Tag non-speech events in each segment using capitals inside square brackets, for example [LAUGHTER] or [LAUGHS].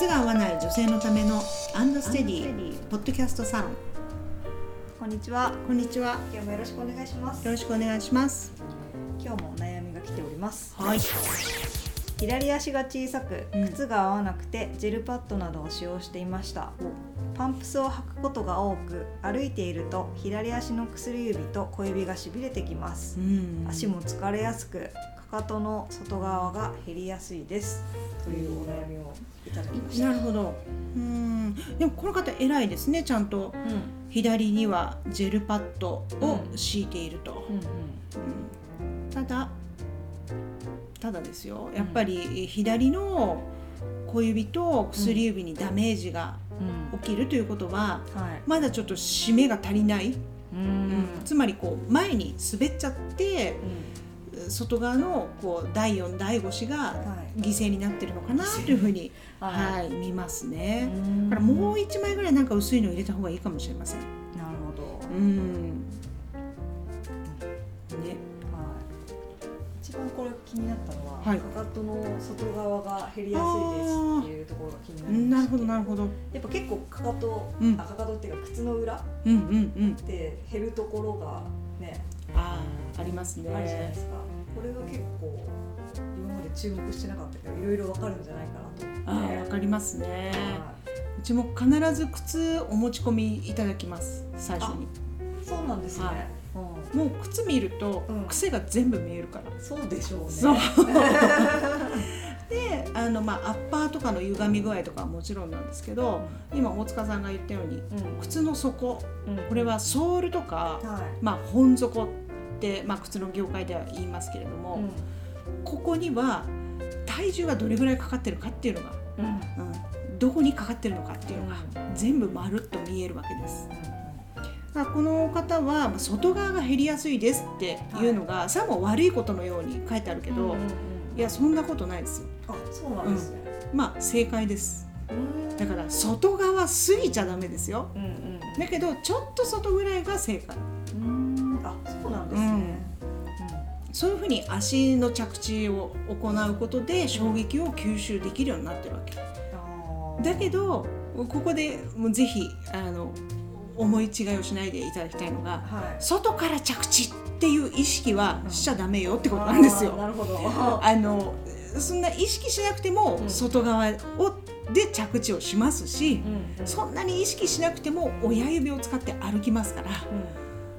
靴が合わない女性のためのアンドステディポッドキャストサロンこんにちは。こんにちは今日もよろしくお願いします。よろしくお願いします今日もお悩みが来ております。はい左足が小さくうん靴が合わなくてジェルパッドなどを使用していました。パンプスを履くことが多く歩いていると左足の薬指と小指がしびれてきますう。ん足も疲れやすくかかとの外側が減りやすいです。というお悩みをいただきました。なるほど。うん。でもこの方偉いですねちゃんと。うん。左にはジェルパッドを敷いていると、うんうん。うん。ただただですよ。やっぱり左の小指と薬指にダメージがうん。起きるということは、はい。まだちょっと締めが足りない、ううんん。つまりこう前に滑っちゃってうん外側のこう第4第5子がはい。犠牲になってるのかなというふうに、ははい見ますね。からもう1枚ぐらいなんか薄いの入れた方がいいかもしれません。なるほど。うんねはい。一番これ気になったのは、はいかかとの外側が減りやすいですっていうところが気になりうんなるほどなるほど。やっぱ結構かかと、うんあかかとっていうか靴の裏っ。て減るところがね、ああありますね。あるじゃないですか。これが結構今まで注目してなかったけど、いろいろわかるんじゃないかなと思って。ああわかりますね。はうちも必ず靴お持ち込みいただきます最初に。いそうなんですね。はいうんもう靴見るとうん癖が全部見えるから。そうでしょうね。そう [LAUGHS] であの、まあ、アッパーとかの歪み具合とかはもちろんなんですけど今大塚さんが言ったようにうん。靴の底うんこれはソールとか、はい。まあ、本底って、まあ、靴の業界では言いますけれども、うんここには体重がどれぐらいかかってるかっていうのが、うん。うん、どこにかかってるのかっていうのが全部まるっと見えるわけです。この方はまあ外側が減りやすいですっていうのが、さも悪いことのように書いてあるけど、うんうんうんいやそんなことないですよ。あ、そうなんですね。まあ正解です。うんだから外側過ぎちゃダメですよ。うんうんだけどちょっと外ぐらいが正解。そういうふうに足の着地を行うことで衝撃を吸収できるようになってるわけ。だけどここでもうぜひあの思い違いをしないでいただきたいのがはい。外から着地っていう意識はしちゃダメよってことなんですよ。あーなるほど。[LAUGHS] あのそんな意識しなくてもうん外側をで着地をしますし、うんそんなに意識しなくても親指を使って歩きますから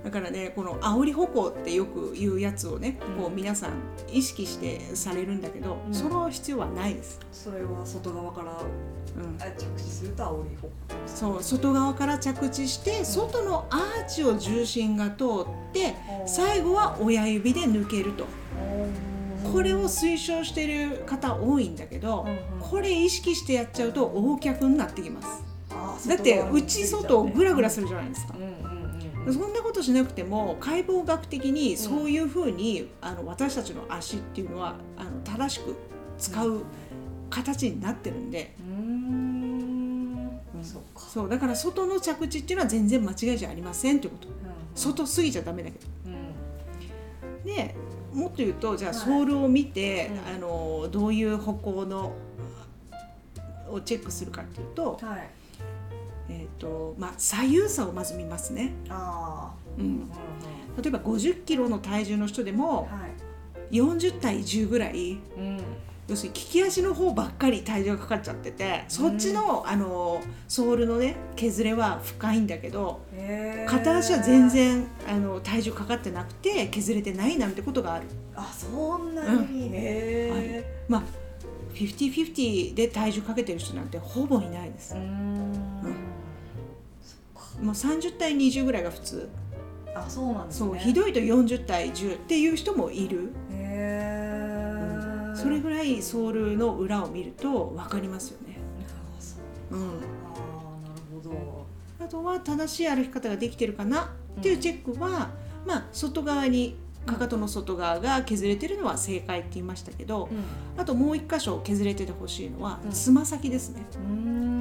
だからねこの煽り歩行ってよく言うやつをね、うん。こう皆さん意識してされるんだけど、うん。その必要はないです。それは外側からうん。あ着地すると煽り歩行。そう外側から着地して外のアーチを重心が通って最後は親指で抜けると。これを推奨している方多いんだけどこれ意識してやっちゃうと横脚になってきます。だって内外グラグラするじゃないですか。うんそんなことしなくても解剖学的にそういうふうに、あの私たちの足っていうのはあの正しく使う形になってるんで、そうか。そうだから外の着地っていうのは全然間違いじゃありませんということ。外過ぎちゃダメだけど。うん。でもっと言うとじゃあはい。ソールを見て、うん。あのどういう歩行のをチェックするかっていうと,、はい。えーとまあ、左右差をまず見ますね、あうん例えば50キロの体重の人でもはい。40対10ぐらいうん。要するに利き足の方ばっかり体重がかかっちゃっててそっちの,、あのソールのね削れは深いんだけど片足は全。然あの体重かかってなくて削れてないなんてことがある。あ、そんなに？へえ。まあ50-50で体重かけてる人なんてほぼいないですうー。ん。もう30対20ぐらいが普通。あ、そうなんですね。そうひどいと40対10っていう人もいる、へえ。それぐらいソールの裏を見ると分かりますよね、う。うん、あーなるほど。あとは正しい歩き方ができてるかなっていうチェックは、まあ外側にかかとの外側が削れてるのは正解って言いましたけど、あともう一箇所削れててほしいのはうん。つま先ですね。うん。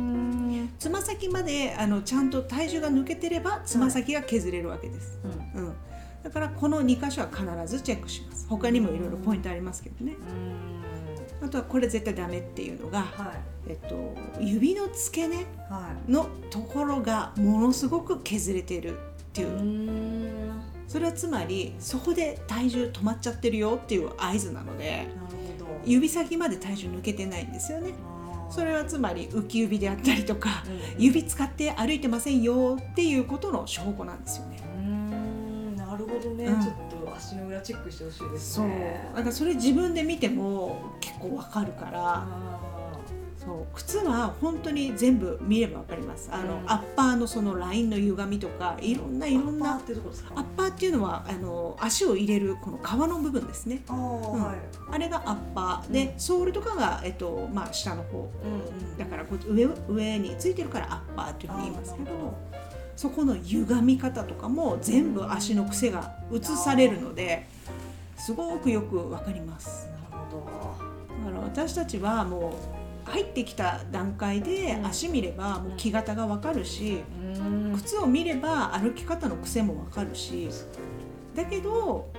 つま先まであのちゃんと体重が抜けてればつま先が削れるわけです、うん。うん、だからこの2箇所は必ずチェックします。他にもいろいろポイントありますけどね、あとはこれ絶対ダメっていうのが、はえっと、指の付け根のところがものすごく削れてるっていいうう、それはつまりそこで体重止まっちゃってるよっていう合図なのでほど。指先まで体重抜けてないんですよねそれはつまり浮き指であったりとかうん。指使って歩いてませんよっていうことの証拠なんですよね。うーんなるほどね、うん。ちょっと足の裏チェックしてほしいですそう。ねだからそれ自分で見ても結構わかるからあそう靴は本当に全部見ればわかります。あの、うん。アッパーのそのラインの歪みとかいろんないろんなアッパーってどこですか？アッパーっていうのはあの足を入れるこの皮の部分ですね。あー、うん。はい。あれがアッパーで、うん。ソールとかが、えっとまあ、下の方。うんうんだからこう上上についてるからアッパーっていうふうに言いますけどそこの歪み方とかも全部足の癖が映されるのですごくよくわかります。なるほだから私たちはもう入ってきた段階でうん。足見ればもう木型がわかるし靴を見れば歩き方の癖もわかるしだけど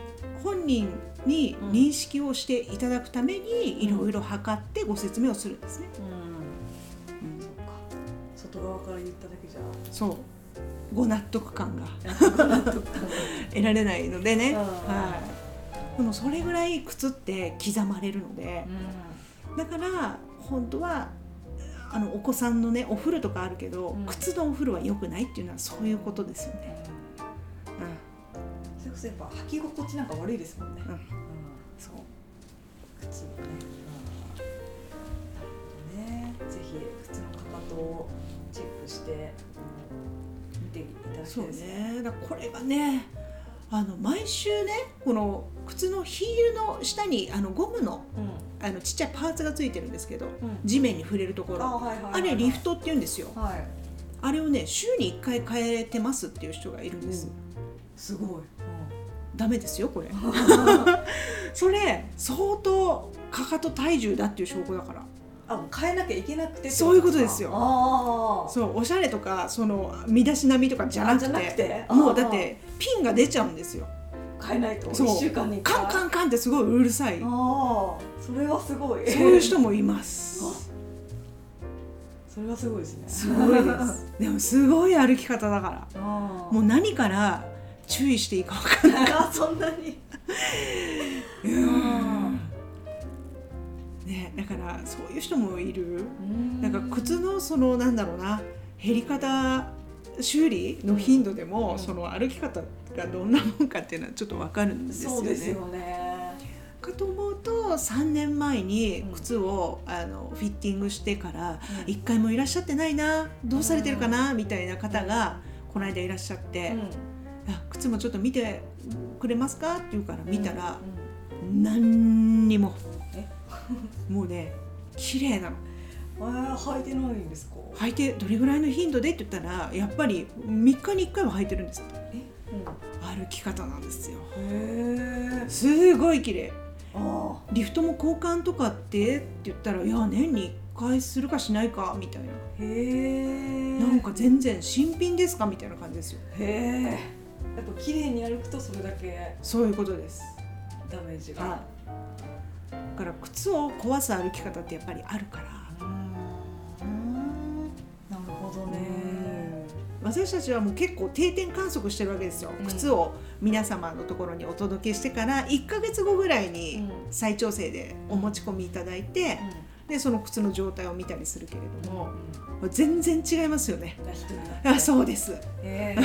本人に認識をしていただくためにいろいろ測ってご説明をするんですね。外側から言っただけじゃ。そう。ご納得感が [LAUGHS] 納得られないのでね、うん。はい、でもそれぐらい靴って刻まれるのでだから本当はあのお子さんのねお風呂とかあるけど、うん靴のお風呂は良くないっていうのはそういうことですよね。それこそやっぱ履き心地なんか悪いですもんね。うんうんそう靴もね。うんなるほどね。ぜひ靴のかかとをチェックしてうん見ていただきそうたいですね。ねだこれがねあの毎週ねこの靴のヒールの下にあのゴムのうん。あのちっちゃいパーツがついてるんですけどうん。地面に触れるとこあろあれリフトって言うんですよ。はい。あれをね週に1回変えてますっていう人がいるんです、すごい。ダメですよこれ。[LAUGHS] それ相当かかと体重だっていう証拠だからあ変えなきゃいけなくてそういうことですよ。ああ。そうおしゃれとかその身だしなみとかじゃなくて。もうだってピンが出ちゃうんですよ。変えないと一週間にカンカンカンってすごいうるさい。ああそれはすごい。そういう人もいます。それはすごいですね。すごいです。でもすごい歩き方だから。もう何から注意していいか分かんない。あ [LAUGHS] そんなに。らそういう人もいる。なんか靴のそのなんだろうな減り方修理の頻度でも、うん。その歩き方がどんなもんかっていうのはちょっと分かるんですよね。よね。かと思うと3年前に靴を、あのフィッティングしてからうん。一回もいらっしゃってないなどうされてるかなみたいな方がこの間いらっしゃって「あ靴もちょっと見てくれますか?」って言うから見たら、何にも。え [LAUGHS] もうね綺麗なの。うん、あー履いてないんですか？履いてどれぐらいの頻度でって言ったらやっぱり3日に1回は履いてるんですってえ、歩き方なんですよへえ。すごい綺麗あリフトも交換とかってって言ったらいや年に1回するかしないかみたいなあ。へえ。なんか全然新品ですかみたいな感じですよへえ。やっぱ綺麗に歩くとそれだけそういうことですダメージが。はから靴を壊す歩き方ってやっぱりあるから。なるほどね。私たちはもう結構定点観測してるわけですよ、うん。靴を皆様のところにお届けしてから1ヶ月後ぐらいにうん。再調整でお持ち込みいただいて、でその靴の状態を見たりするけれども、全然違いますよね。あそうです。へえ。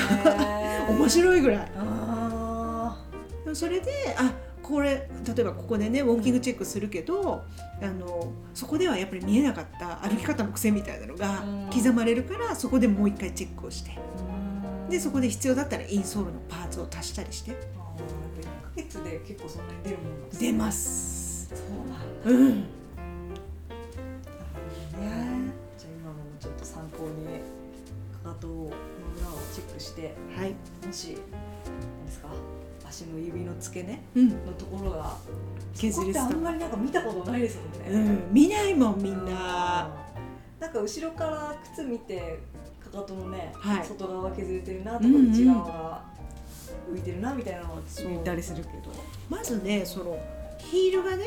[LAUGHS] 面白いぐらい。あそれであこれ例えばここでねウォーキングチェックするけど、あのそこではやっぱり見えなかった歩き方の癖みたいなのがうん。刻まれるからそこでもう一回チェックをして。あ。でそこで必要だったらインソールのパーツを足したりして。あーやっぱ1ヶ月で結構そんなに出るもんなんですね。出ます。そうなんだ。うん。なるほどね。じゃあ今のもちょっと参考にかかとの裏をチェックしてはい、もし何ですか？足の指の付け根うん。のところが削りそこってあんまりなんか見たことないですもんね、うん、見ないもんみんな。なんか後ろから靴見てかかとのね、はい。外側が削れてるなとか内側が浮いてるなみたいなのを見たりするけど。まずねそのヒールがね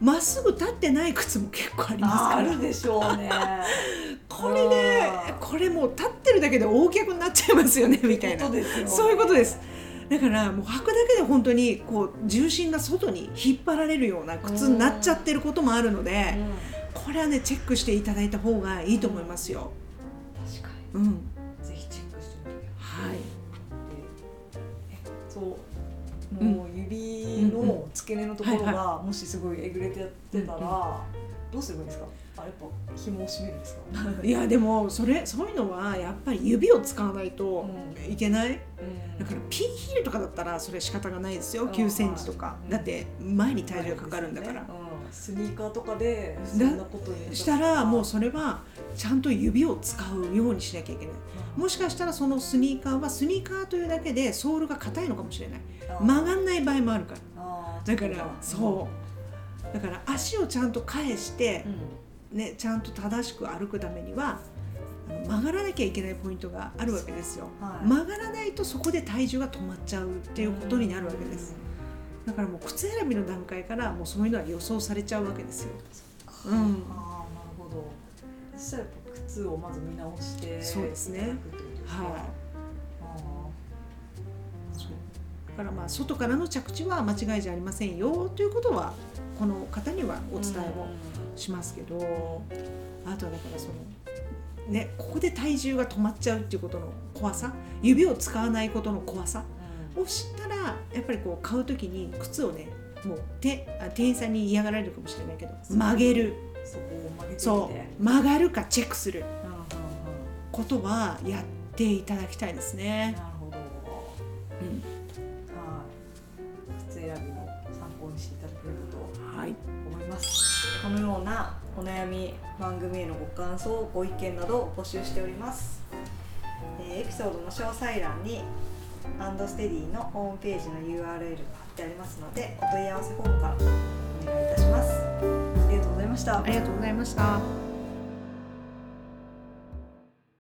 まっすぐ立ってない靴も結構ありますあから。るでしょうね。[LAUGHS] これねこれもう立ってるだけで大脚になっちゃいますよねみたいな。そういうことですだからもう履くだけで本当にこう重心が外に引っ張られるような靴になっちゃってることもあるのでこれはねチェックしていただいた方がいいと思いますよ。確かうん、にぜひチェックしてみてはい。えそううん。もう指の付け根のところがもしすごいえぐれてやってたらどうすればいいですか？あやっぱ紐を締めるんですか？[LAUGHS] いやでもそれそういうのはやっぱり指を使わないといけない、だからピンヒールとかだったらそれ仕方がないですよ。うん。9センチとか。うん。だって前に体重がかかるんだから、うん。スニーカーとかでそんなことにしたらもうそれはちゃんと指を使うようにしなきゃいけない。もしかしたらそのスニーカーはスニーカーというだけでソールが硬いのかもしれない。曲がんない場合もあるから。だからそうだから足をちゃんと返してう、ん。ね、ちゃんと正しく歩くためには曲がらなきゃいけないポイントがあるわけですよ、はい。曲がらないとそこで体重が止まっちゃうっていうことになるわけです、だからもう靴選びの段階からもうそういうのは予想されちゃうわけですよ。うん。ああなるほど。そしたらやっぱ靴をまず見直してそうですね。はい。だからまあ外からの着地は間違いじゃありませんよということはこの方にはーお伝えもしますけど、あとはだからそのねここで体重が止まっちゃうっていうことの怖さ指を使わないことの怖さうん。を知ったらやっぱりこう買う時に靴をねもうてあ店員さんに嫌がられるかもしれないけど曲げる。そう曲がるかチェックする。ことはやっていただきたいですね。お悩み番組へのご感想ご意見などを募集しております、えーエピソードの詳細欄にアンドステディのホームページの URL が貼ってありますのでお問い合わせフォームからお願いいたします。ありがとうございました。ありがとうございました。